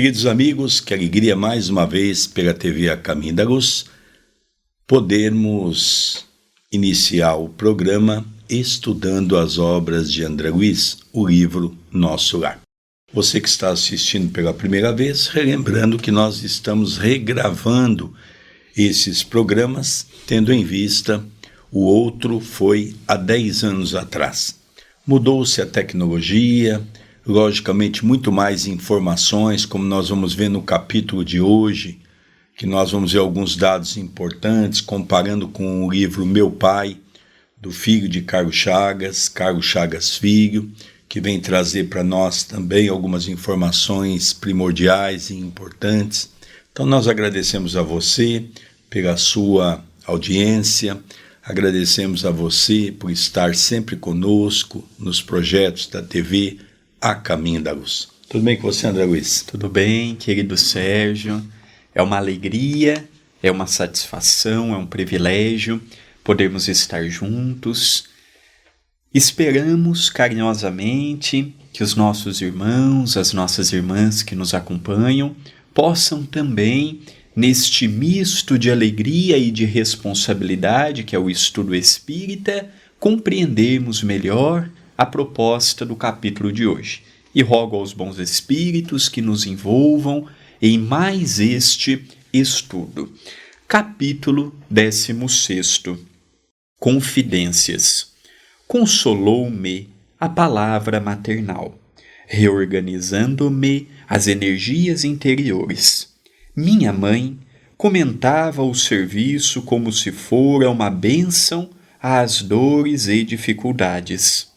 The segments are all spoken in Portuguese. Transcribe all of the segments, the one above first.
Queridos amigos, que alegria mais uma vez pela TV A Caminho da Luz podermos iniciar o programa estudando as obras de André Luiz, o livro Nosso Lar. Você que está assistindo pela primeira vez, relembrando que nós estamos regravando esses programas, tendo em vista o outro foi há 10 anos atrás. Mudou-se a tecnologia, logicamente, muito mais informações, como nós vamos ver no capítulo de hoje, que nós vamos ver alguns dados importantes, comparando com o livro Meu Pai, do filho de Carlos Chagas, Carlos Chagas Filho, que vem trazer para nós também algumas informações primordiais e importantes. Então, nós agradecemos a você pela sua audiência, agradecemos a você por estar sempre conosco nos projetos da TV a caminho da luz. Tudo bem com você, André Luiz? Tudo bem, querido Sérgio. É uma alegria, é uma satisfação, é um privilégio podermos estar juntos. Esperamos carinhosamente que os nossos irmãos, as nossas irmãs que nos acompanham, possam também, neste misto de alegria e de responsabilidade que é o estudo espírita, compreendermos melhor a proposta do capítulo de hoje. E rogo aos bons espíritos que nos envolvam em mais este estudo. Capítulo 16 Confidências. Consolou-me a palavra maternal, reorganizando-me as energias interiores. Minha mãe comentava o serviço como se fora uma bênção às dores e dificuldades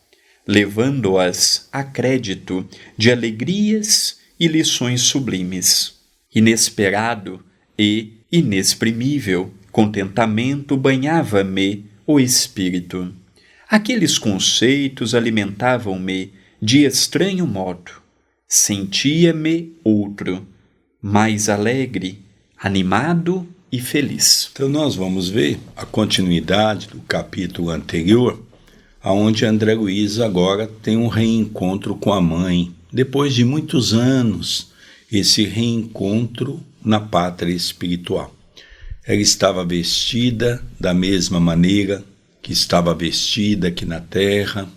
levando-as a crédito de alegrias e lições sublimes. Inesperado e inexprimível contentamento banhava-me o espírito. Aqueles conceitos alimentavam-me de estranho modo. Sentia-me outro, mais alegre, animado e feliz. Então, nós vamos ver a continuidade do capítulo anterior aonde André Luiz agora tem um reencontro com a mãe, depois de muitos anos, esse reencontro na pátria espiritual. Ela estava vestida da mesma maneira que estava vestida aqui na terra,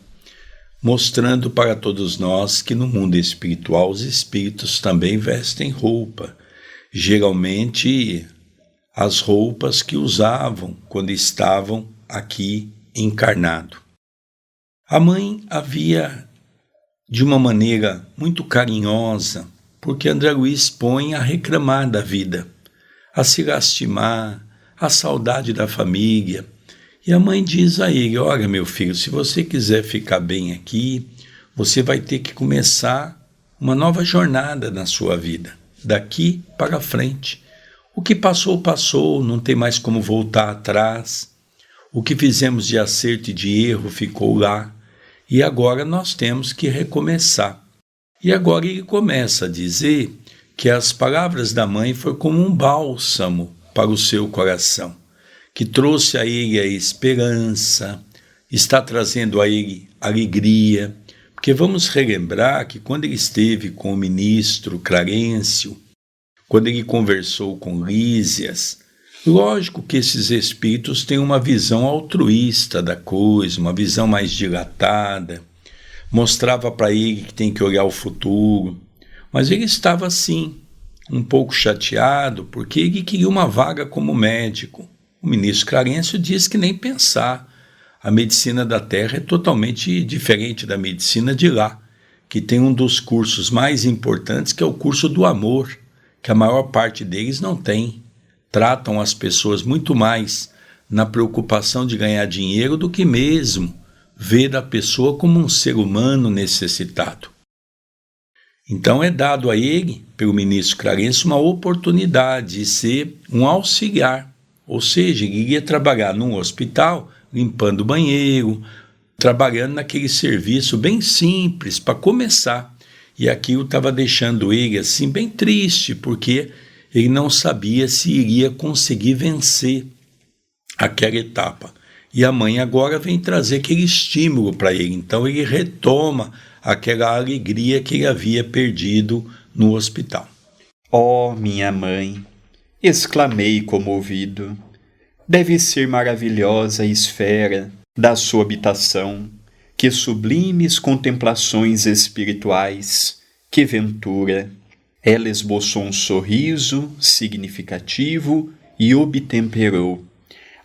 mostrando para todos nós que no mundo espiritual os espíritos também vestem roupa, geralmente as roupas que usavam quando estavam aqui encarnado. A mãe havia, de uma maneira muito carinhosa, porque André Luiz põe a reclamar da vida, a se lastimar, a saudade da família. E a mãe diz a ele: Olha, meu filho, se você quiser ficar bem aqui, você vai ter que começar uma nova jornada na sua vida, daqui para frente. O que passou, passou, não tem mais como voltar atrás. O que fizemos de acerto e de erro ficou lá. E agora nós temos que recomeçar. E agora ele começa a dizer que as palavras da mãe foram como um bálsamo para o seu coração, que trouxe a ele a esperança, está trazendo a ele alegria, porque vamos relembrar que quando ele esteve com o ministro Clarencio, quando ele conversou com Lísias, Lógico que esses espíritos têm uma visão altruísta da coisa, uma visão mais dilatada. Mostrava para ele que tem que olhar o futuro, mas ele estava assim, um pouco chateado, porque ele queria uma vaga como médico. O ministro Clarencio disse que nem pensar. A medicina da Terra é totalmente diferente da medicina de lá, que tem um dos cursos mais importantes, que é o curso do amor, que a maior parte deles não tem tratam as pessoas muito mais na preocupação de ganhar dinheiro do que mesmo ver a pessoa como um ser humano necessitado. Então é dado a ele, pelo ministro Clarence, uma oportunidade de ser um auxiliar, ou seja, ele iria trabalhar num hospital, limpando o banheiro, trabalhando naquele serviço bem simples para começar. E aquilo estava deixando ele assim bem triste, porque ele não sabia se iria conseguir vencer aquela etapa. E a mãe agora vem trazer aquele estímulo para ele. Então ele retoma aquela alegria que ele havia perdido no hospital. Oh, minha mãe, exclamei comovido, deve ser maravilhosa a esfera da sua habitação, que sublimes contemplações espirituais, que ventura! Ela esboçou um sorriso significativo e obtemperou.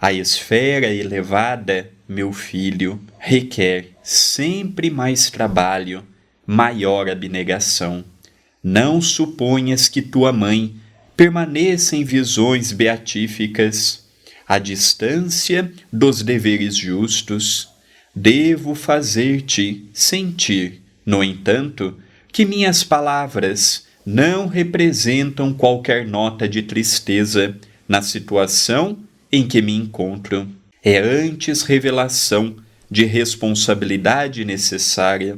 A esfera elevada, meu filho, requer sempre mais trabalho, maior abnegação. Não suponhas que tua mãe permaneça em visões beatíficas, à distância dos deveres justos. Devo fazer-te sentir, no entanto, que minhas palavras não representam qualquer nota de tristeza na situação em que me encontro. É antes revelação de responsabilidade necessária.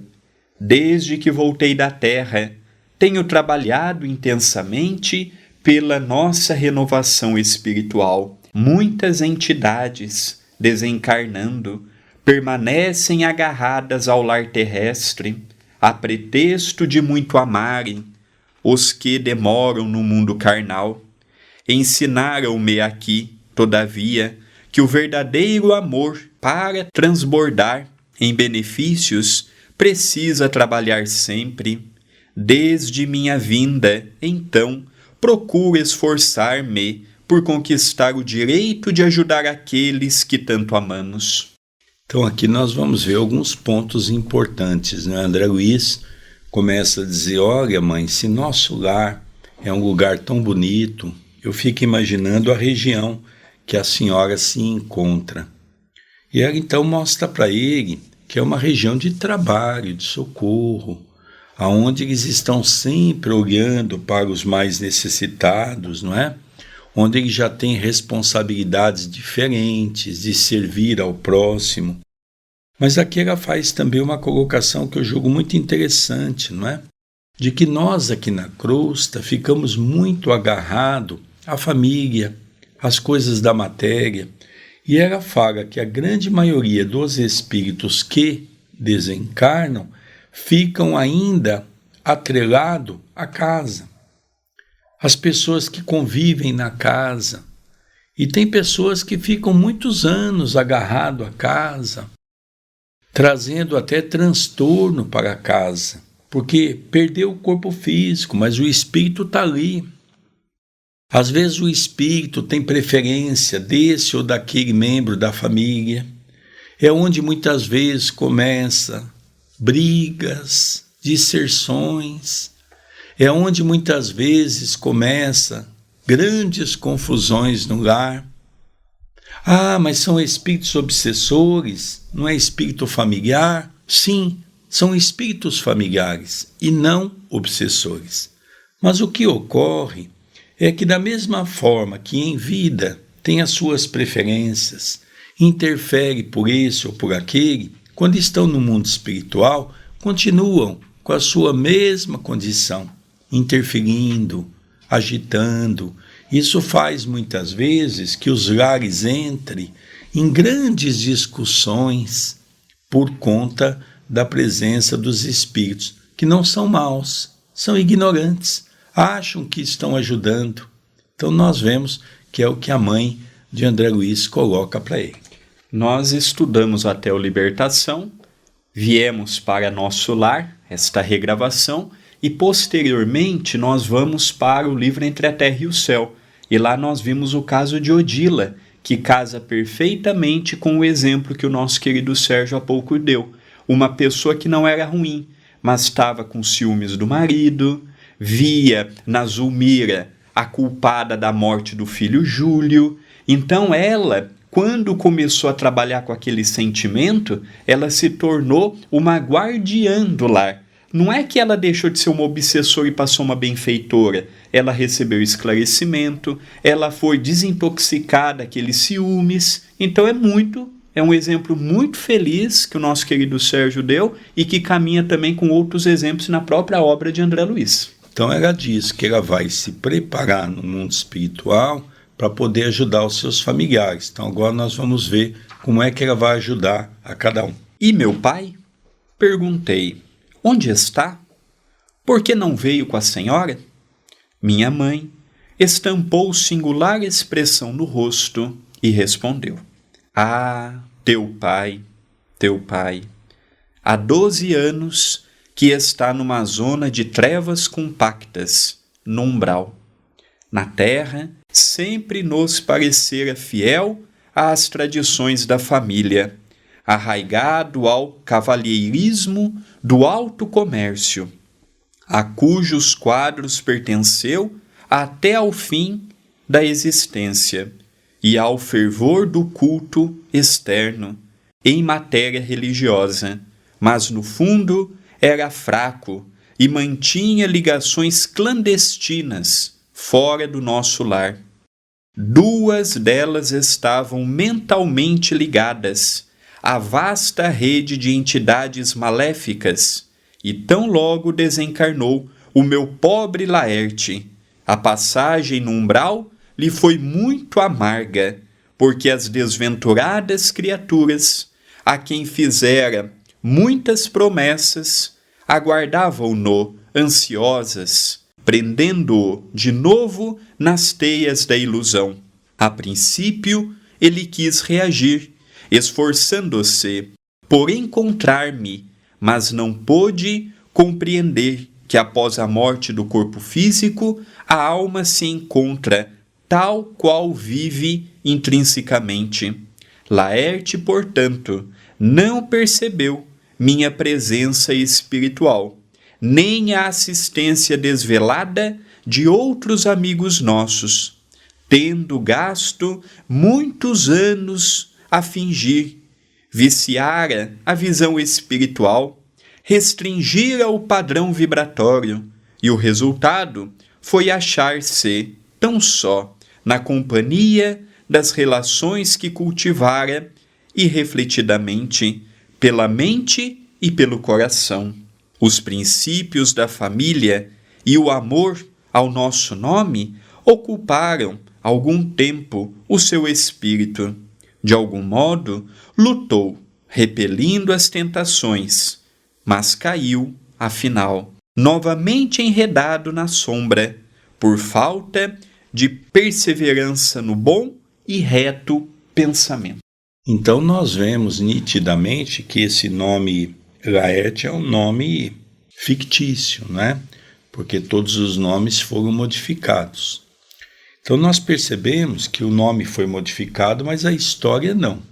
Desde que voltei da Terra, tenho trabalhado intensamente pela nossa renovação espiritual. Muitas entidades, desencarnando, permanecem agarradas ao lar terrestre, a pretexto de muito amarem os que demoram no mundo carnal. Ensinaram-me aqui, todavia, que o verdadeiro amor, para transbordar em benefícios, precisa trabalhar sempre. Desde minha vinda, então, procuro esforçar-me por conquistar o direito de ajudar aqueles que tanto amamos. Então, aqui nós vamos ver alguns pontos importantes. Né? André Luiz começa a dizer: Olha, mãe, se nosso lar é um lugar tão bonito, eu fico imaginando a região que a senhora se encontra. E ela então mostra para ele que é uma região de trabalho, de socorro, aonde eles estão sempre olhando para os mais necessitados, não é? Onde eles já têm responsabilidades diferentes de servir ao próximo. Mas aqui ela faz também uma colocação que eu julgo muito interessante, não é? De que nós aqui na crosta ficamos muito agarrados à família, às coisas da matéria, e ela fala que a grande maioria dos espíritos que desencarnam ficam ainda atrelado à casa. As pessoas que convivem na casa. E tem pessoas que ficam muitos anos agarrado à casa, trazendo até transtorno para a casa, porque perdeu o corpo físico, mas o espírito está ali. Às vezes o espírito tem preferência desse ou daquele membro da família. É onde muitas vezes começa brigas, disserções. É onde muitas vezes começa grandes confusões no lar. Ah, mas são espíritos obsessores, não é espírito familiar? Sim, são espíritos familiares e não obsessores. Mas o que ocorre é que, da mesma forma que em vida tem as suas preferências, interfere por esse ou por aquele, quando estão no mundo espiritual, continuam com a sua mesma condição, interferindo, agitando. Isso faz muitas vezes que os lares entrem em grandes discussões por conta da presença dos espíritos, que não são maus, são ignorantes, acham que estão ajudando. Então nós vemos que é o que a mãe de André Luiz coloca para ele. Nós estudamos até o Libertação, viemos para nosso lar, esta regravação, e posteriormente nós vamos para o livro Entre a Terra e o Céu. E lá nós vimos o caso de Odila, que casa perfeitamente com o exemplo que o nosso querido Sérgio há pouco deu. Uma pessoa que não era ruim, mas estava com ciúmes do marido, via na Zulmira a culpada da morte do filho Júlio. Então ela, quando começou a trabalhar com aquele sentimento, ela se tornou uma guardiã do lar. Não é que ela deixou de ser uma obsessora e passou uma benfeitora. Ela recebeu esclarecimento, ela foi desintoxicada daqueles ciúmes. Então é muito, é um exemplo muito feliz que o nosso querido Sérgio deu e que caminha também com outros exemplos na própria obra de André Luiz. Então ela diz que ela vai se preparar no mundo espiritual para poder ajudar os seus familiares. Então agora nós vamos ver como é que ela vai ajudar a cada um. E meu pai? Perguntei: Onde está? Por que não veio com a senhora? Minha mãe estampou singular expressão no rosto e respondeu: Ah, teu pai, teu pai, há doze anos que está numa zona de trevas compactas, no umbral. Na terra, sempre nos parecera fiel às tradições da família, arraigado ao cavalheirismo do alto comércio, a cujos quadros pertenceu até ao fim da existência e ao fervor do culto externo em matéria religiosa, mas no fundo era fraco e mantinha ligações clandestinas fora do nosso lar. Duas delas estavam mentalmente ligadas à vasta rede de entidades maléficas, e tão logo desencarnou o meu pobre Laerte, a passagem no umbral lhe foi muito amarga, porque as desventuradas criaturas, a quem fizera muitas promessas, aguardavam-no ansiosas, prendendo-o de novo nas teias da ilusão. A princípio, ele quis reagir, esforçando-se por encontrar-me, mas não pôde compreender que após a morte do corpo físico, a alma se encontra tal qual vive intrinsecamente. Laerte, portanto, não percebeu minha presença espiritual, nem a assistência desvelada de outros amigos nossos, tendo gasto muitos anos a fingir, viciara a visão espiritual, restringira o padrão vibratório, e o resultado foi achar-se tão só na companhia das relações que cultivara irrefletidamente pela mente e pelo coração. Os princípios da família e o amor ao nosso nome ocuparam algum tempo o seu espírito. De algum modo, lutou, repelindo as tentações, mas caiu, afinal, novamente enredado na sombra, por falta de perseverança no bom e reto pensamento. Então nós vemos nitidamente que esse nome Laerte é um nome fictício, né? Porque todos os nomes foram modificados. Então nós percebemos que o nome foi modificado, mas a história não.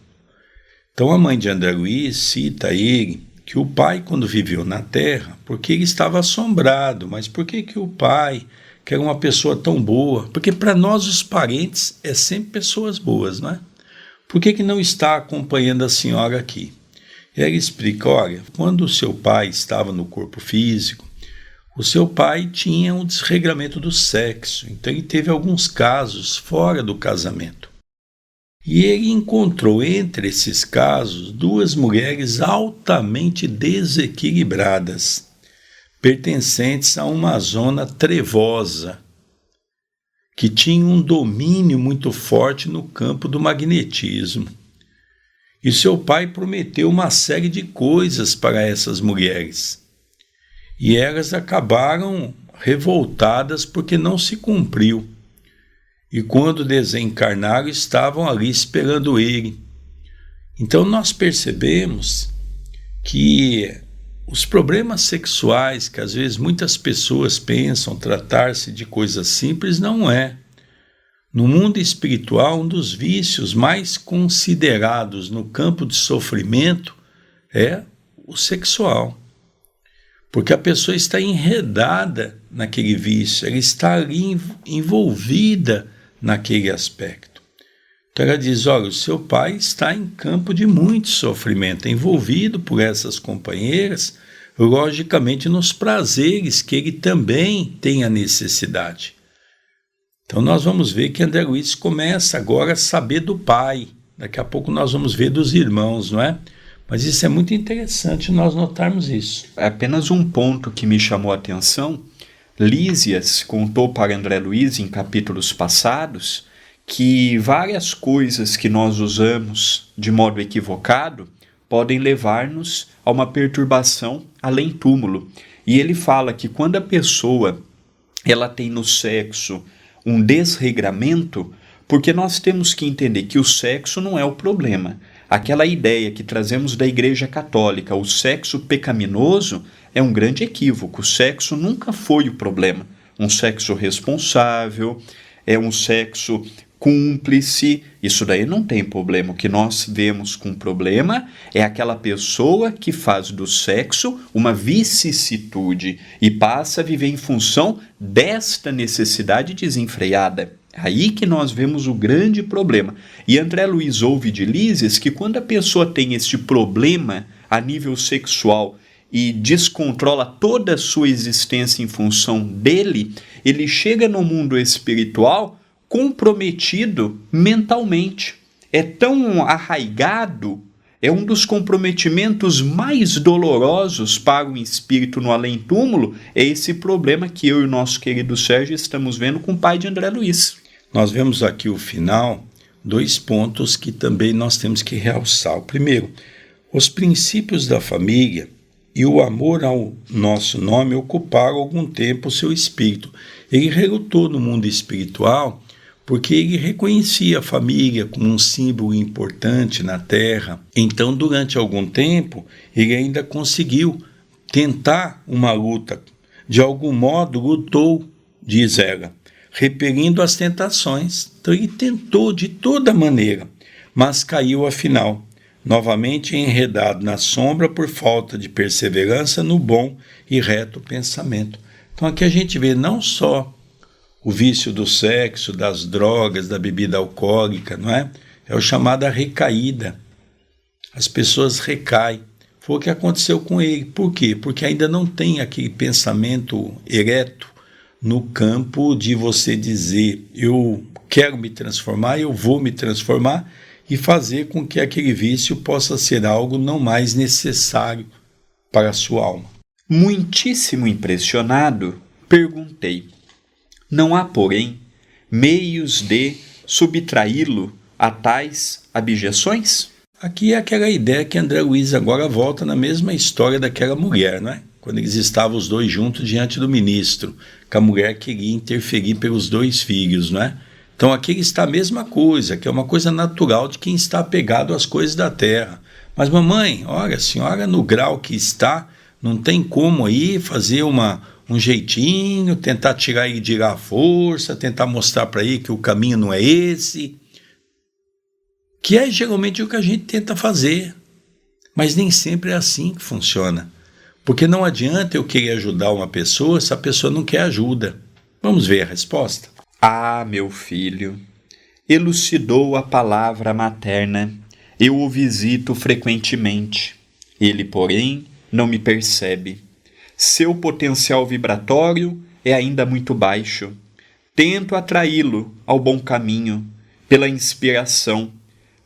Então a mãe de André Luiz cita ele que o pai quando viveu na terra, porque ele estava assombrado, mas por que que o pai, que era uma pessoa tão boa, porque para nós os parentes é sempre pessoas boas, não é? Por que, que não está acompanhando a senhora aqui? E ele explica: olha, quando o seu pai estava no corpo físico, o seu pai tinha um desregramento do sexo, então ele teve alguns casos fora do casamento. E ele encontrou entre esses casos duas mulheres altamente desequilibradas, pertencentes a uma zona trevosa que tinha um domínio muito forte no campo do magnetismo. E seu pai prometeu uma série de coisas para essas mulheres. E elas acabaram revoltadas porque não se cumpriu. E quando desencarnaram, estavam ali esperando ele. Então nós percebemos que os problemas sexuais, que às vezes muitas pessoas pensam tratar-se de coisas simples, não é. No mundo espiritual, um dos vícios mais considerados no campo de sofrimento é o sexual. Porque a pessoa está enredada naquele vício, ela está ali envolvida naquele aspecto. Então ela diz: olha, o seu pai está em campo de muito sofrimento, envolvido por essas companheiras, logicamente nos prazeres que ele também tem a necessidade. Então nós vamos ver que André Luiz começa agora a saber do pai. Daqui a pouco nós vamos ver dos irmãos, não é? Mas isso é muito interessante nós notarmos isso. É apenas um ponto que me chamou a atenção. Lísias contou para André Luiz em capítulos passados que várias coisas que nós usamos de modo equivocado podem levar-nos a uma perturbação além túmulo. E ele fala que quando a pessoa ela tem no sexo um desregramento, porque nós temos que entender que o sexo não é o problema. Aquela ideia que trazemos da Igreja Católica, o sexo pecaminoso, é um grande equívoco. O sexo nunca foi o problema. Um sexo responsável, é um sexo cúmplice, isso daí não tem problema. O que nós vemos com problema é aquela pessoa que faz do sexo uma vicissitude e passa a viver em função desta necessidade desenfreada. Aí que nós vemos o grande problema. E André Luiz ouve de Lises que quando a pessoa tem este problema a nível sexual e descontrola toda a sua existência em função dele, ele chega no mundo espiritual comprometido mentalmente. É tão arraigado, é um dos comprometimentos mais dolorosos para o espírito no além-túmulo, é esse problema que eu e o nosso querido Sérgio estamos vendo com o pai de André Luiz. Nós vemos aqui o final, dois pontos que também nós temos que realçar. O primeiro, os princípios da família e o amor ao nosso nome ocuparam algum tempo o seu espírito. Ele relutou no mundo espiritual porque ele reconhecia a família como um símbolo importante na terra. Então, durante algum tempo, ele ainda conseguiu tentar uma luta. De algum modo, lutou, diz ela, repelindo as tentações. Então, ele tentou de toda maneira, mas caiu afinal, novamente enredado na sombra por falta de perseverança no bom e reto pensamento. Então, aqui a gente vê não só o vício do sexo, das drogas, da bebida alcoólica, não é? É o chamado recaída. As pessoas recaem. Foi o que aconteceu com ele. Por quê? Porque ainda não tem aquele pensamento ereto no campo de você dizer eu quero me transformar, eu vou me transformar e fazer com que aquele vício possa ser algo não mais necessário para a sua alma. Muitíssimo impressionado, perguntei: não há, porém, meios de subtraí-lo a tais abjeções? Aqui é aquela ideia que André Luiz agora volta na mesma história daquela mulher, não é? Quando eles estavam os dois juntos diante do ministro, que a mulher queria interferir pelos dois filhos, não é? Então aqui está a mesma coisa, que é uma coisa natural de quem está apegado às coisas da terra. Mas mamãe, olha, a senhora no grau que está, não tem como aí fazer uma, um jeitinho, tentar tirar de lá a força, tentar mostrar para ele que o caminho não é esse. Que é geralmente o que a gente tenta fazer. Mas nem sempre é assim que funciona. Porque não adianta eu querer ajudar uma pessoa se a pessoa não quer ajuda. Vamos ver a resposta. Ah, meu filho, elucidou a palavra materna. Eu o visito frequentemente. Ele, porém, não me percebe seu potencial vibratório é ainda muito baixo. Tento atraí-lo ao bom caminho pela inspiração,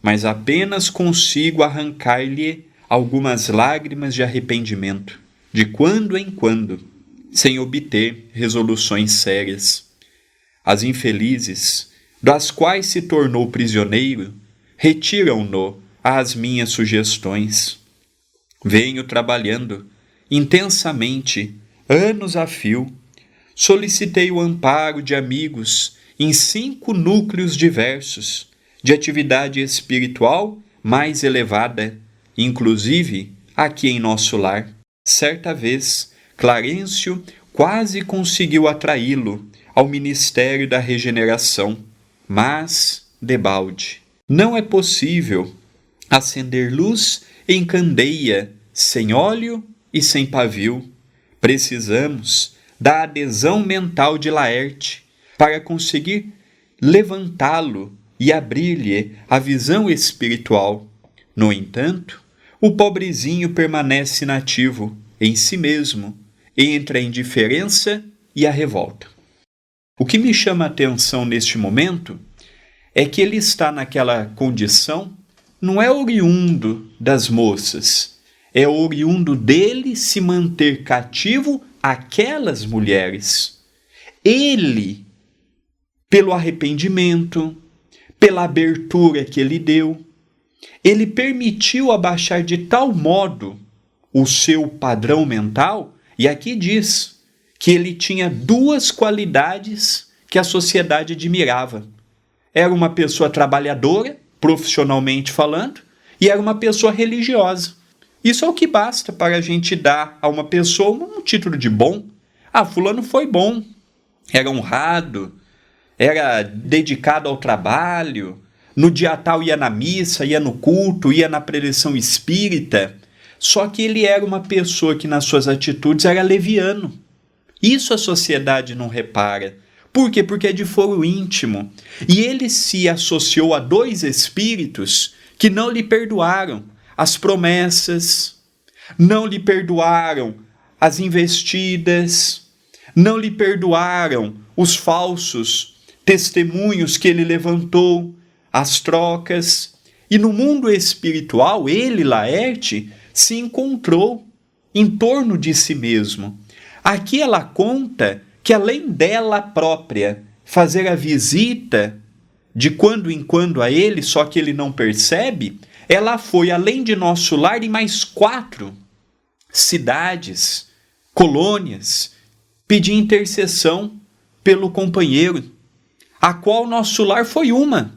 mas apenas consigo arrancar-lhe algumas lágrimas de arrependimento, de quando em quando, sem obter resoluções sérias. As infelizes, das quais se tornou prisioneiro, retiram-no às minhas sugestões. Venho trabalhando intensamente, anos a fio. Solicitei o amparo de amigos em cinco núcleos diversos, de atividade espiritual mais elevada, inclusive aqui em nosso lar. Certa vez, Clarencio quase conseguiu atraí-lo ao ministério da regeneração, mas debalde. Não é possível acender luz em candeia sem óleo e sem pavio. Precisamos da adesão mental de Laerte para conseguir levantá-lo e abrir-lhe a visão espiritual. No entanto, o pobrezinho permanece inativo em si mesmo, entre a indiferença e a revolta. O que me chama a atenção neste momento é que ele está naquela condição, não é oriundo das moças, é oriundo dele se manter cativo aquelas mulheres. Ele, pelo arrependimento, pela abertura que ele deu, ele permitiu abaixar de tal modo o seu padrão mental, e aqui diz que ele tinha duas qualidades que a sociedade admirava. Era uma pessoa trabalhadora, profissionalmente falando, e era uma pessoa religiosa. Isso é o que basta para a gente dar a uma pessoa um título de bom. Ah, Fulano foi bom, era honrado, era dedicado ao trabalho, no dia tal ia na missa, ia no culto, ia na preleção espírita. Só que ele era uma pessoa que nas suas atitudes era leviano. Isso a sociedade não repara. Por quê? Porque é de foro íntimo. E ele se associou a dois espíritos que não lhe perdoaram as promessas, não lhe perdoaram as investidas, não lhe perdoaram os falsos testemunhos que ele levantou, as trocas. E no mundo espiritual, ele, Laerte, se encontrou em torno de si mesmo. Aqui ela conta que, além dela própria fazer a visita de quando em quando a ele, só que ele não percebe, ela foi, além de nosso lar, em mais quatro cidades, colônias, pedir intercessão pelo companheiro, a qual nosso lar foi uma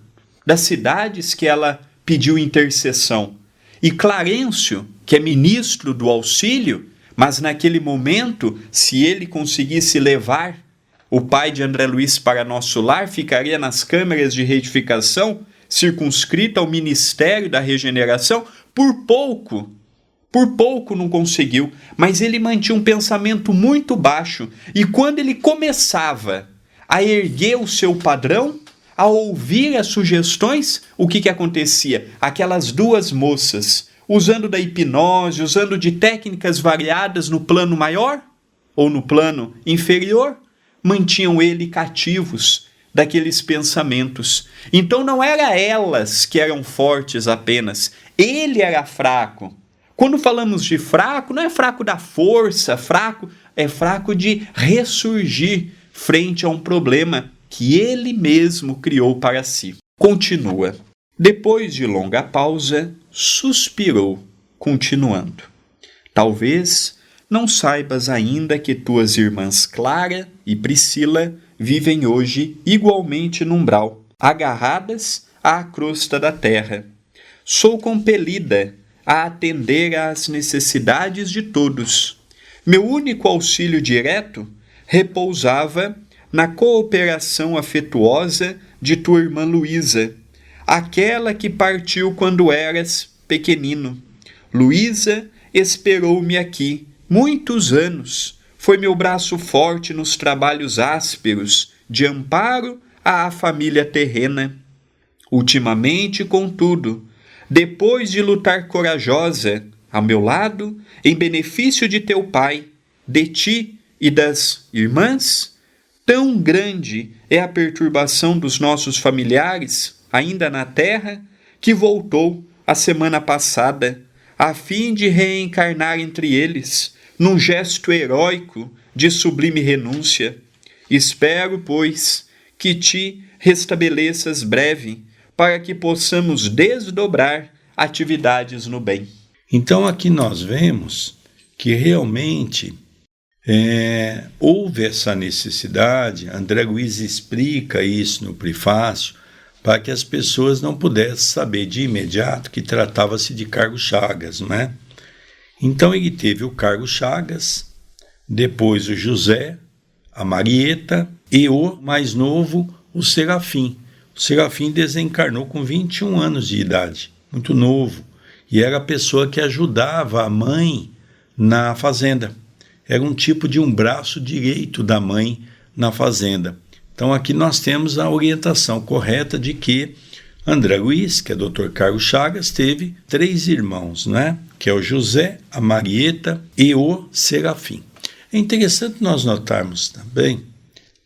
das cidades que ela pediu intercessão. E Clarencio, que é ministro do auxílio, mas naquele momento, se ele conseguisse levar o pai de André Luiz para nosso lar, ficaria nas câmeras de retificação, circunscrita ao ministério da regeneração, por pouco por pouco não conseguiu, mas ele mantinha um pensamento muito baixo e quando ele começava a erguer o seu padrão, a ouvir as sugestões, o que, que acontecia? Aquelas duas moças, usando da hipnose, usando de técnicas variadas no plano maior ou no plano inferior, mantinham ele cativos daqueles pensamentos. Então não era elas que eram fortes apenas, ele era fraco. Quando falamos de fraco, não é fraco da força, fraco é fraco de ressurgir frente a um problema que ele mesmo criou para si. Continua. Depois de longa pausa, suspirou, continuando: Talvez não saibas ainda que tuas irmãs Clara e Priscila vivem hoje igualmente no umbral, agarradas à crosta da terra. Sou compelida a atender às necessidades de todos. Meu único auxílio direto repousava na cooperação afetuosa de tua irmã Luísa, aquela que partiu quando eras pequenino. Luísa esperou-me aqui muitos anos. Foi meu braço forte nos trabalhos ásperos de amparo à família terrena. Ultimamente, contudo, depois de lutar corajosa a meu lado, em benefício de teu pai, de ti e das irmãs, Tão grande é a perturbação dos nossos familiares, ainda na terra, que voltou a semana passada, a fim de reencarnar entre eles, num gesto heróico de sublime renúncia. Espero, pois, que te restabeleças breve, para que possamos desdobrar atividades no bem. Então aqui nós vemos que realmente é, houve essa necessidade, André Luiz explica isso no prefácio, para que as pessoas não pudessem saber de imediato que tratava-se de Carlos Chagas, né? Então ele teve o Carlos Chagas, depois o José, a Marieta e o mais novo, o Serafim. O Serafim desencarnou com 21 anos de idade, muito novo, e era a pessoa que ajudava a mãe na fazenda era um tipo de um braço direito da mãe na fazenda. Então aqui nós temos a orientação correta de que André Luiz, que é Dr. Carlos Chagas, teve três irmãos, né? Que é o José, a Marieta e o Serafim. É interessante nós notarmos também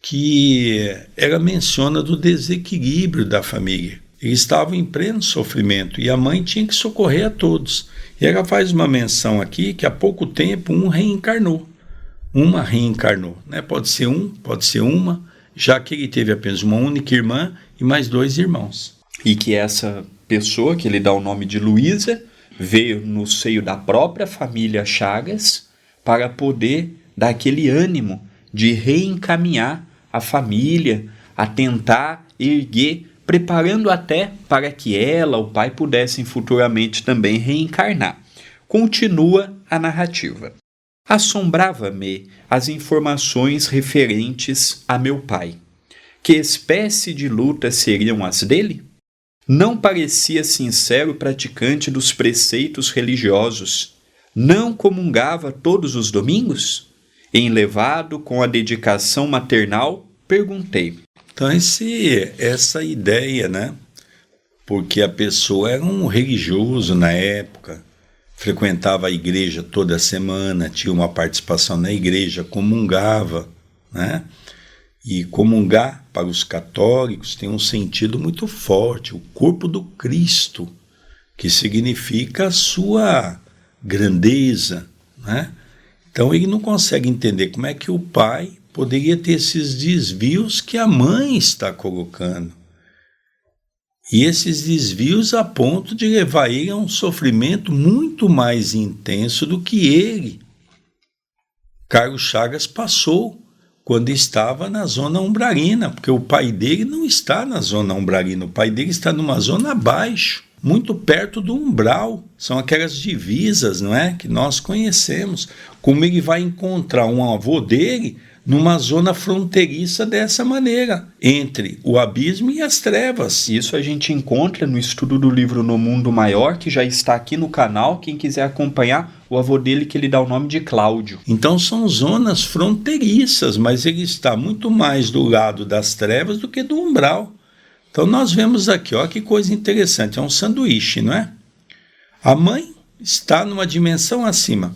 que ela menciona do desequilíbrio da família. Eles estavam em pleno sofrimento e a mãe tinha que socorrer a todos. E ela faz uma menção aqui que há pouco tempo um reencarnou uma reencarnou. Né? Pode ser um, pode ser uma, já que ele teve apenas uma única irmã e mais dois irmãos. E que essa pessoa, que ele dá o nome de Luísa, veio no seio da própria família Chagas para poder dar aquele ânimo de reencaminhar a família, a tentar erguer, preparando até para que ela, o pai, pudessem futuramente também reencarnar. Continua a narrativa. Assombrava-me as informações referentes a meu pai. Que espécie de lutas seriam as dele? Não parecia sincero praticante dos preceitos religiosos. Não comungava todos os domingos? Enlevado com a dedicação maternal, perguntei. Então, esse, essa ideia, né? Porque a pessoa era um religioso na época, frequentava a igreja toda semana, tinha uma participação na igreja, comungava, né? E comungar para os católicos tem um sentido muito forte, o corpo do Cristo, que significa a sua grandeza, né? Então ele não consegue entender como é que o pai poderia ter esses desvios que a mãe está colocando. E esses desvios a ponto de levar ele a um sofrimento muito mais intenso do que ele. Carlos Chagas passou quando estava na zona umbralina, porque o pai dele não está na zona umbralina, o pai dele está numa zona abaixo, muito perto do umbral. São aquelas divisas, não é, que nós conhecemos. Como ele vai encontrar um avô dele numa zona fronteiriça dessa maneira, entre o abismo e as trevas. Isso a gente encontra no estudo do livro No Mundo Maior, que já está aqui no canal. Quem quiser acompanhar, o avô dele que ele dá o nome de Cláudio. Então são zonas fronteiriças, mas ele está muito mais do lado das trevas do que do umbral. Então nós vemos aqui, ó, que coisa interessante, é um sanduíche, não é? A mãe está numa dimensão acima.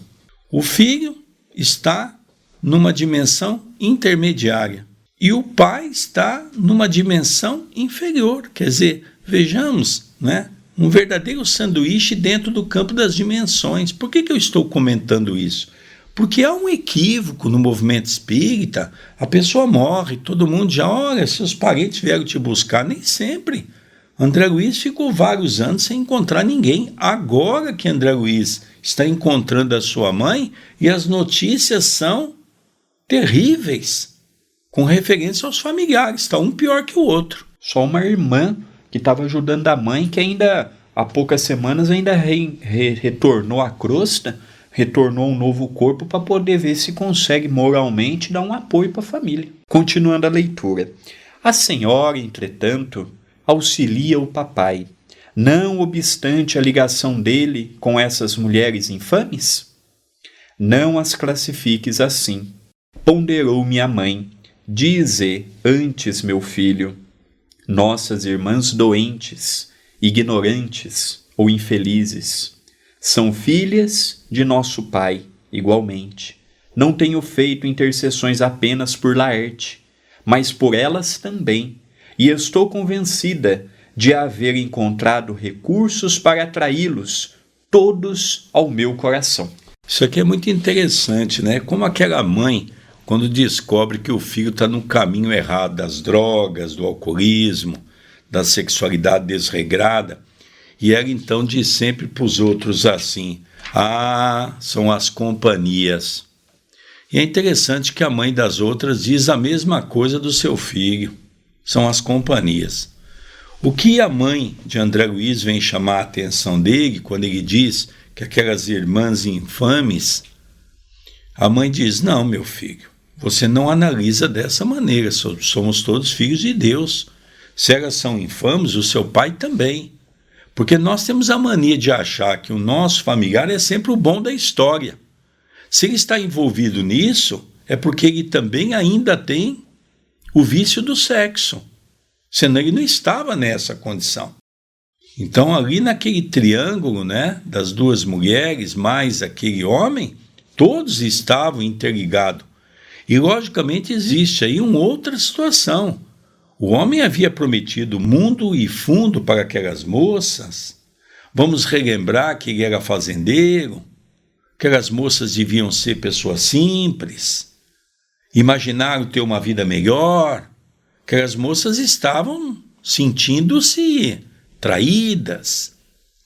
O filho está numa dimensão intermediária e o pai está numa dimensão inferior. Quer dizer, vejamos, né? Um verdadeiro sanduíche dentro do campo das dimensões. Por que, que eu estou comentando isso? Porque há um equívoco no movimento espírita, a pessoa morre, todo mundo já, olha, seus parentes vieram te buscar, nem sempre. André Luiz ficou vários anos sem encontrar ninguém. Agora que André Luiz está encontrando a sua mãe e as notícias são terríveis com referência aos familiares, está um pior que o outro. Só uma irmã que estava ajudando a mãe, que ainda há poucas semanas ainda re, re, retornou à crosta, retornou um novo corpo para poder ver se consegue moralmente dar um apoio para a família. Continuando a leitura. A senhora, entretanto, auxilia o papai, não obstante a ligação dele com essas mulheres infames? Não as classifiques assim ponderou minha mãe: Dize antes, meu filho, nossas irmãs doentes, ignorantes ou infelizes, são filhas de nosso Pai, igualmente. Não tenho feito intercessões apenas por Laerte, mas por elas também, e estou convencida de haver encontrado recursos para atraí-los todos ao meu coração. Isso aqui é muito interessante, né? Como aquela mãe quando descobre que o filho está no caminho errado das drogas, do alcoolismo, da sexualidade desregrada, e ela então diz sempre para os outros assim: Ah, são as companhias. E é interessante que a mãe das outras diz a mesma coisa do seu filho: são as companhias. O que a mãe de André Luiz vem chamar a atenção dele quando ele diz que aquelas irmãs infames, a mãe diz: Não, meu filho, você não analisa dessa maneira. Somos todos filhos de Deus. Se elas são infames, o seu pai também. Porque nós temos a mania de achar que o nosso familiar é sempre o bom da história. Se ele está envolvido nisso, é porque ele também ainda tem o vício do sexo. Senão ele não estava nessa condição. Então, ali naquele triângulo né, das duas mulheres mais aquele homem, todos estavam interligados e, logicamente, existe aí uma outra situação. O homem havia prometido mundo e fundo para aquelas moças. Vamos relembrar que ele era fazendeiro, que aquelas moças deviam ser pessoas simples, imaginaram ter uma vida melhor, que as moças estavam sentindo-se traídas,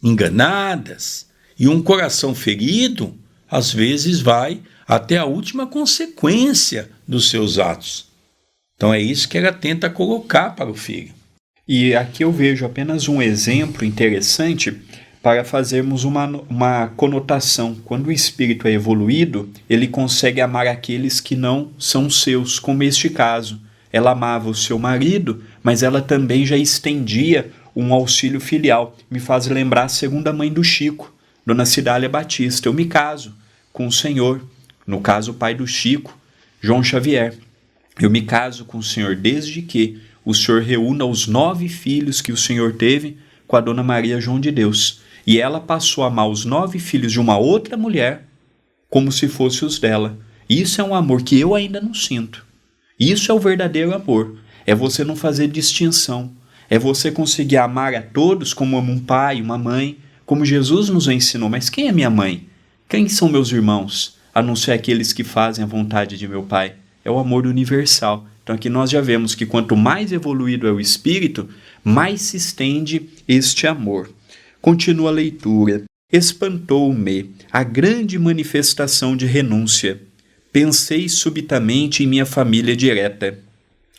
enganadas, e um coração ferido às vezes vai até a última consequência dos seus atos. Então é isso que ela tenta colocar para o filho. E aqui eu vejo apenas um exemplo interessante para fazermos uma, uma conotação. Quando o espírito é evoluído, ele consegue amar aqueles que não são seus, como este caso. Ela amava o seu marido, mas ela também já estendia um auxílio filial. Me faz lembrar a segunda mãe do Chico, Dona Cidália Batista. Eu me caso com o Senhor, no caso o pai do Chico, João Xavier. Eu me caso com o Senhor desde que o Senhor reúna os nove filhos que o Senhor teve com a Dona Maria João de Deus. E ela passou a amar os nove filhos de uma outra mulher como se fossem os dela. Isso é um amor que eu ainda não sinto. Isso é o verdadeiro amor. É você não fazer distinção. É você conseguir amar a todos como um pai, uma mãe, como Jesus nos ensinou. Mas quem é minha mãe? Quem são meus irmãos? A não ser aqueles que fazem a vontade de meu Pai é o amor universal. Então aqui nós já vemos que quanto mais evoluído é o espírito, mais se estende este amor. Continua a leitura. Espantou-me a grande manifestação de renúncia. Pensei subitamente em minha família direta.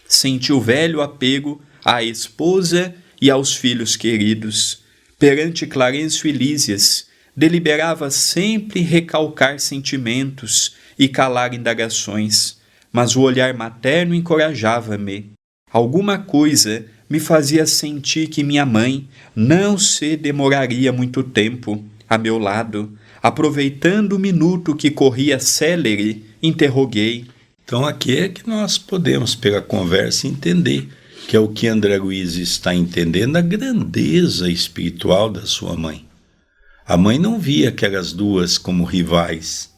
Senti o velho apego à esposa e aos filhos queridos. Perante Clarencio e Lísias, deliberava sempre recalcar sentimentos e calar indagações mas o olhar materno encorajava-me. Alguma coisa me fazia sentir que minha mãe não se demoraria muito tempo a meu lado. Aproveitando o minuto que corria célere, interroguei. Então aqui é que nós podemos, pela conversa, entender que é o que André Luiz está entendendo, a grandeza espiritual da sua mãe. A mãe não via aquelas duas como rivais,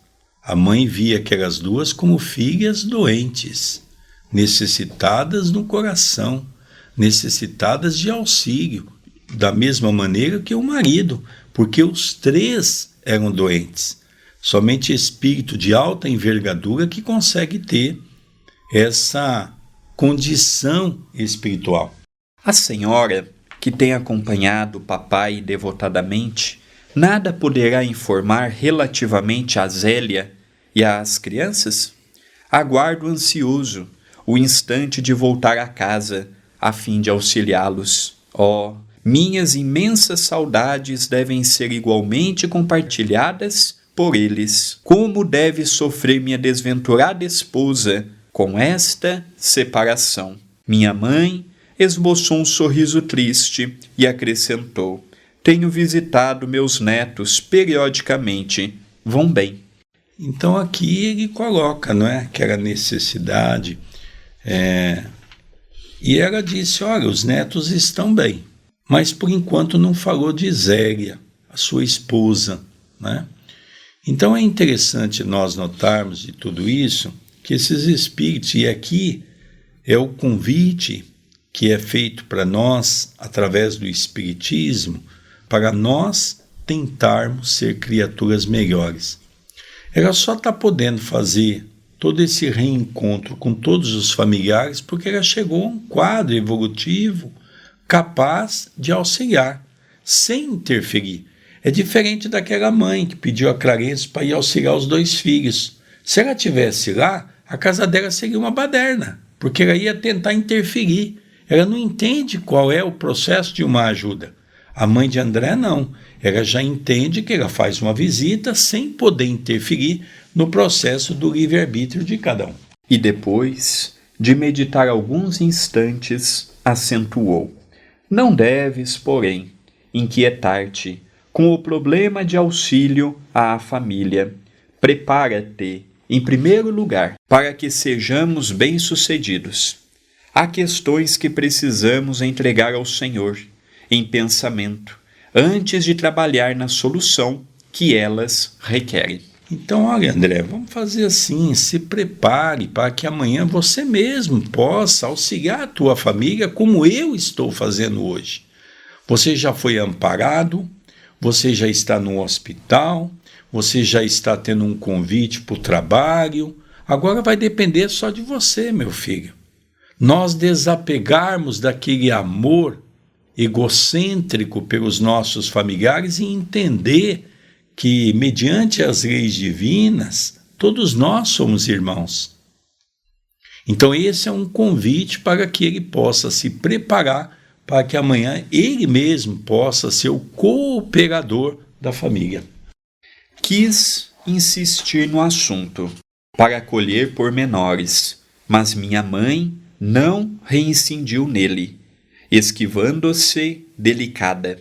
a mãe via aquelas duas como filhas doentes, necessitadas no coração, necessitadas de auxílio, da mesma maneira que o marido, porque os três eram doentes. Somente espírito de alta envergadura que consegue ter essa condição espiritual. A senhora, que tem acompanhado o papai devotadamente, nada poderá informar relativamente a Zélia e às crianças? Aguardo ansioso o instante de voltar a casa, a fim de auxiliá-los. Oh, minhas imensas saudades devem ser igualmente compartilhadas por eles. Como deve sofrer minha desventurada esposa com esta separação? Minha mãe esboçou um sorriso triste e acrescentou: tenho visitado meus netos periodicamente. Vão bem. Então aqui ele coloca, não é? Aquela necessidade. É... E ela disse: olha, os netos estão bem. Mas por enquanto não falou de Zélia, a sua esposa, né? Então é interessante nós notarmos de tudo isso que esses espíritos, e aqui é o convite que é feito para nós através do Espiritismo, para nós tentarmos ser criaturas melhores. Ela só está podendo fazer todo esse reencontro com todos os familiares porque ela chegou a um quadro evolutivo capaz de auxiliar, sem interferir. É diferente daquela mãe que pediu a Clarence para ir auxiliar os dois filhos. Se ela tivesse lá, a casa dela seria uma baderna, porque ela ia tentar interferir. Ela não entende qual é o processo de uma ajuda. A mãe de André não. Ela já entende que ela faz uma visita sem poder interferir no processo do livre-arbítrio de cada um. E depois de meditar alguns instantes, acentuou: Não deves, porém, inquietar-te com o problema de auxílio à família. Prepara-te, em primeiro lugar, para que sejamos bem-sucedidos. Há questões que precisamos entregar ao Senhor em pensamento, antes de trabalhar na solução que elas requerem. Então, olha, André, vamos fazer assim: se prepare para que amanhã você mesmo possa auxiliar a tua família como eu estou fazendo hoje. Você já foi amparado, você já está no hospital, você já está tendo um convite para o trabalho. Agora vai depender só de você, meu filho. Nós desapegarmos daquele amor egocêntrico pelos nossos familiares e entender que, mediante as leis divinas, todos nós somos irmãos. Então, esse é um convite para que ele possa se preparar para que amanhã ele mesmo possa ser o cooperador da família. Quis insistir no assunto para acolher pormenores, mas minha mãe não reincidiu nele, esquivando-se delicada.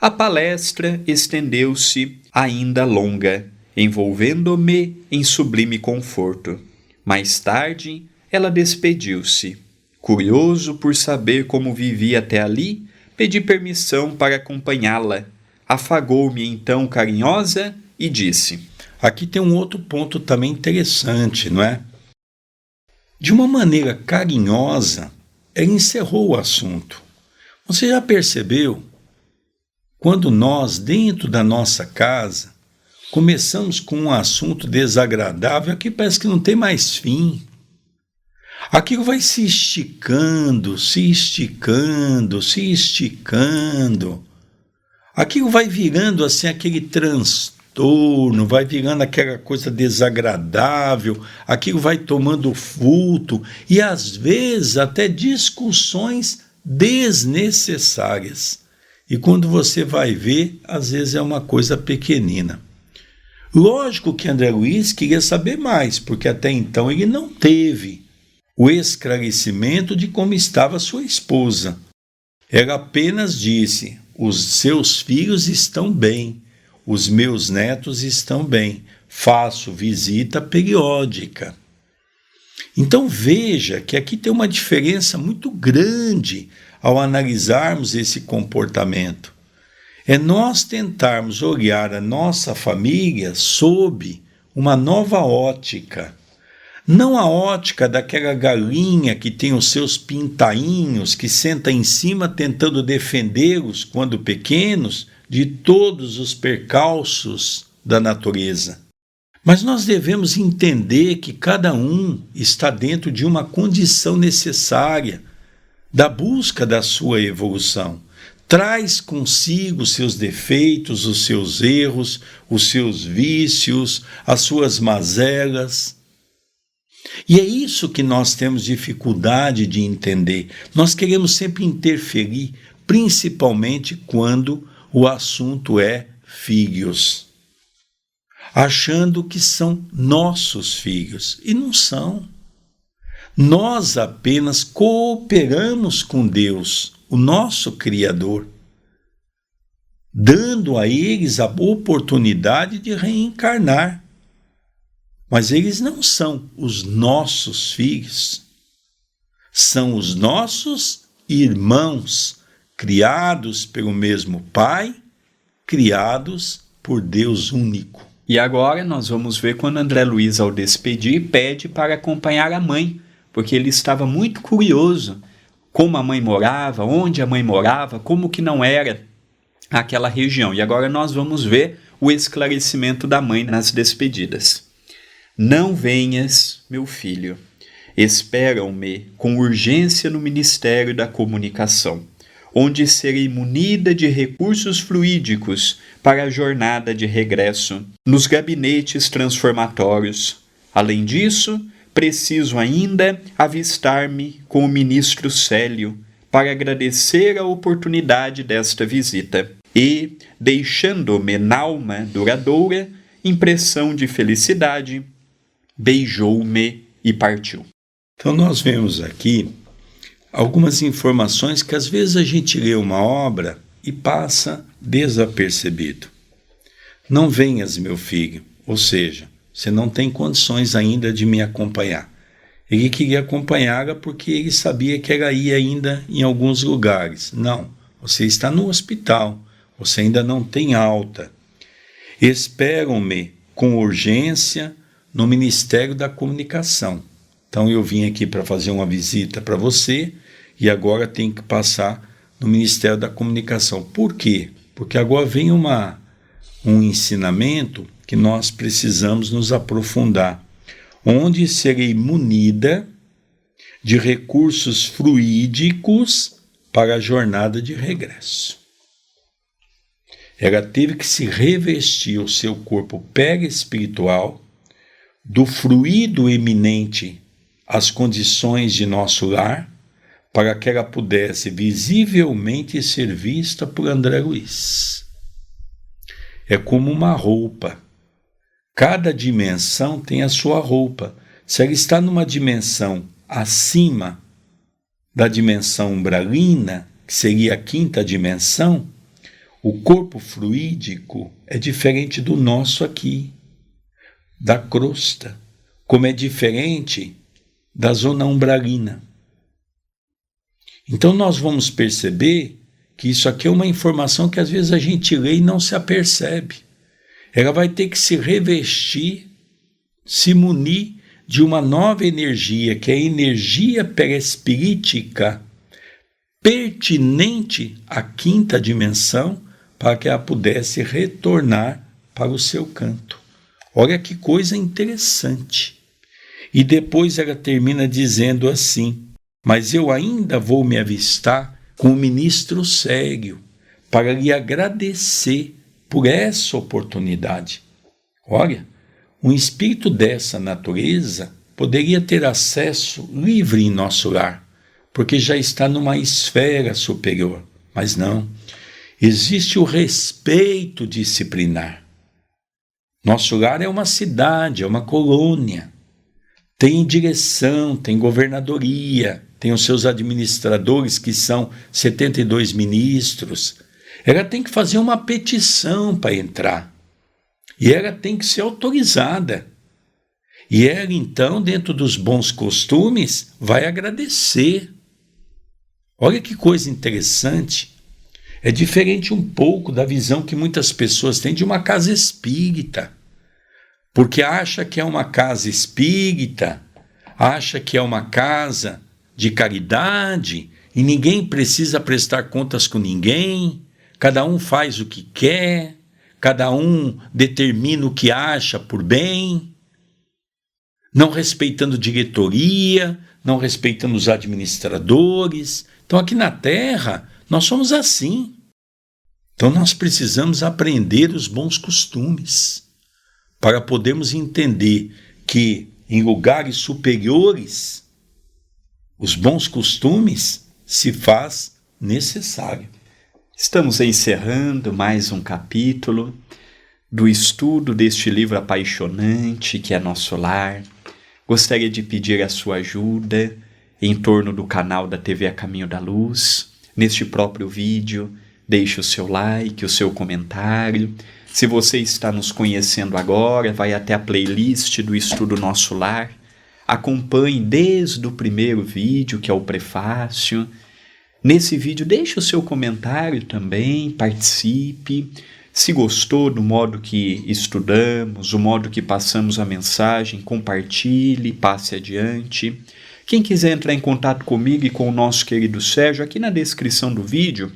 A palestra estendeu-se ainda longa, envolvendo-me em sublime conforto. Mais tarde, ela despediu-se. Curioso por saber como vivia até ali, pedi permissão para acompanhá-la. Afagou-me então carinhosa e disse: Aqui tem um outro ponto também interessante, não é? De uma maneira carinhosa, ela encerrou o assunto. Você já percebeu? Quando nós, dentro da nossa casa, começamos com um assunto desagradável que parece que não tem mais fim. Aquilo vai se esticando, se esticando, se esticando. Aquilo vai virando assim aquele transtorno, vai virando aquela coisa desagradável, aquilo vai tomando vulto e às vezes até discussões desnecessárias. E quando você vai ver, às vezes é uma coisa pequenina. Lógico que André Luiz queria saber mais, porque até então ele não teve o esclarecimento de como estava sua esposa. Ela apenas disse: Os seus filhos estão bem, os meus netos estão bem, faço visita periódica. Então veja que aqui tem uma diferença muito grande ao analisarmos esse comportamento. É nós tentarmos olhar a nossa família sob uma nova ótica não a ótica daquela galinha que tem os seus pintainhos, que senta em cima tentando defendê-los, quando pequenos, de todos os percalços da natureza. Mas nós devemos entender que cada um está dentro de uma condição necessária da busca da sua evolução. Traz consigo seus defeitos, os seus erros, os seus vícios, as suas mazelas e é isso que nós temos dificuldade de entender. Nós queremos sempre interferir, principalmente quando o assunto é filhos, achando que são nossos filhos e não são. Nós apenas cooperamos com Deus, o nosso Criador, dando a eles a oportunidade de reencarnar mas eles não são os nossos filhos, são os nossos irmãos, criados pelo mesmo Pai, criados por Deus único. E agora nós vamos ver quando André Luiz, ao despedir, pede para acompanhar a mãe, porque ele estava muito curioso como a mãe morava, onde a mãe morava, como que não era aquela região. E agora nós vamos ver o esclarecimento da mãe nas despedidas. Não venhas, meu filho. Esperam-me com urgência no Ministério da Comunicação, onde serei munida de recursos fluídicos para a jornada de regresso, nos gabinetes transformatórios. Além disso, preciso ainda avistar-me com o ministro Célio para agradecer a oportunidade desta visita e, deixando-me nalma duradoura, impressão de felicidade, beijou-me e partiu. Então, nós vemos aqui algumas informações que às vezes a gente lê uma obra e passa desapercebido. Não venhas, meu filho, ou seja, você não tem condições ainda de me acompanhar. Ele queria acompanhá-la porque ele sabia que ela ia ainda em alguns lugares. Não, você está no hospital, você ainda não tem alta. Esperam-me com urgência no Ministério da Comunicação. Então eu vim aqui para fazer uma visita para você e agora tem que passar no Ministério da Comunicação. Por quê? Porque agora vem uma, um ensinamento que nós precisamos nos aprofundar, onde serei munida de recursos fluídicos para a jornada de regresso. Ela teve que se revestir o seu corpo pega espiritual do fluido eminente as condições de nosso lar para que ela pudesse visivelmente ser vista por André Luiz. É como uma roupa. Cada dimensão tem a sua roupa. Se ela está numa dimensão acima da dimensão umbralina, que seria a quinta dimensão, o corpo fluídico é diferente do nosso aqui, da crosta, como é diferente da zona umbralina. Então nós vamos perceber que isso aqui é uma informação que às vezes a gente lê e não se apercebe. Ela vai ter que se revestir, se munir de uma nova energia, que é a energia perispirítica pertinente à quinta dimensão, para que ela pudesse retornar para o seu canto. Olha que coisa interessante. E depois ela termina dizendo assim: Mas eu ainda vou me avistar com o ministro Ségio para lhe agradecer por essa oportunidade. Olha, um espírito dessa natureza poderia ter acesso livre em nosso lar, porque já está numa esfera superior. Mas não. Existe o respeito disciplinar. Nosso lar é uma cidade, é uma colônia tem direção, tem governadoria, tem os seus administradores, que são 72 ministros. Ela tem que fazer uma petição para entrar. E ela tem que ser autorizada. E ela, então, dentro dos bons costumes, vai agradecer. Olha que coisa interessante. É diferente um pouco da visão que muitas pessoas têm de uma casa espírita porque acha que é uma casa espírita, acha que é uma casa de caridade e ninguém precisa prestar contas com ninguém, cada um faz o que quer, cada um determina o que acha por bem, não respeitando diretoria, não respeitando os administradores. Então, aqui na Terra, nós somos assim. Então, nós precisamos aprender os bons costumes para podermos entender que em lugares superiores os bons costumes se faz necessário. Estamos encerrando mais um capítulo do estudo deste livro apaixonante que é Nosso Lar. Gostaria de pedir a sua ajuda em torno do canal da TV A Caminho da Luz. Neste próprio vídeo, deixe o seu like, o seu comentário se você está nos conhecendo agora, vai até a playlist do Estudo Nosso Lar. Acompanhe desde o primeiro vídeo, que é o prefácio. Nesse vídeo, deixe o seu comentário também, participe. Se gostou do modo que estudamos, o modo que passamos a mensagem, compartilhe, passe adiante. Quem quiser entrar em contato comigo e com o nosso querido Sérgio, aqui na descrição do vídeo,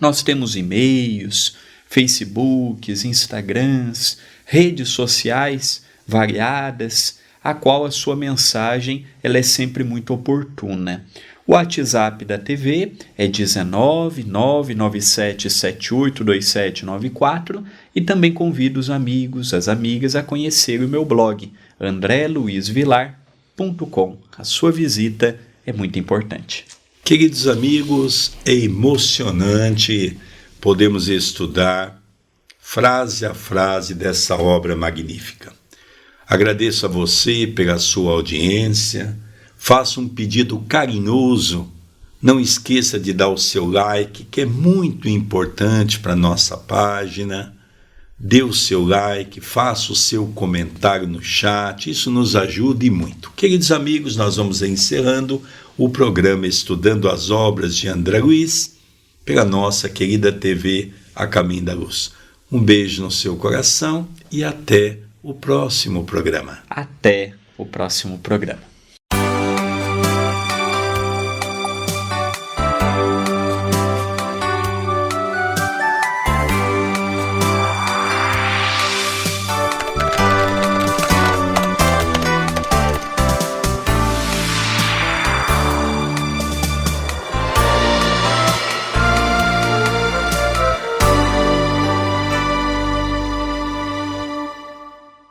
nós temos e-mails, Facebooks, Instagrams, redes sociais variadas, a qual a sua mensagem ela é sempre muito oportuna. O WhatsApp da TV é 19 997782794 e também convido os amigos, as amigas a conhecer o meu blog andreluizvilar.com. A sua visita é muito importante. Queridos amigos, é emocionante podemos estudar frase a frase dessa obra magnífica. Agradeço a você pela sua audiência, faço um pedido carinhoso. Não esqueça de dar o seu like, que é muito importante para nossa página. Dê o seu like, faça o seu comentário no chat, isso nos ajuda e muito. Queridos amigos, nós vamos encerrando o programa Estudando as Obras de André Luiz pela nossa querida TV A Caminho da Luz. Um beijo no seu coração e até o próximo programa. Até o próximo programa.